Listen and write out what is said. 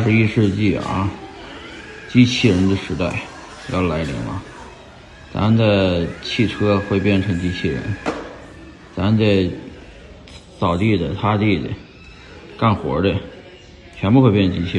二十一世纪啊，机器人的时代要来临了。咱的汽车会变成机器人，咱的扫地的、擦地的、干活的全部会变机器人。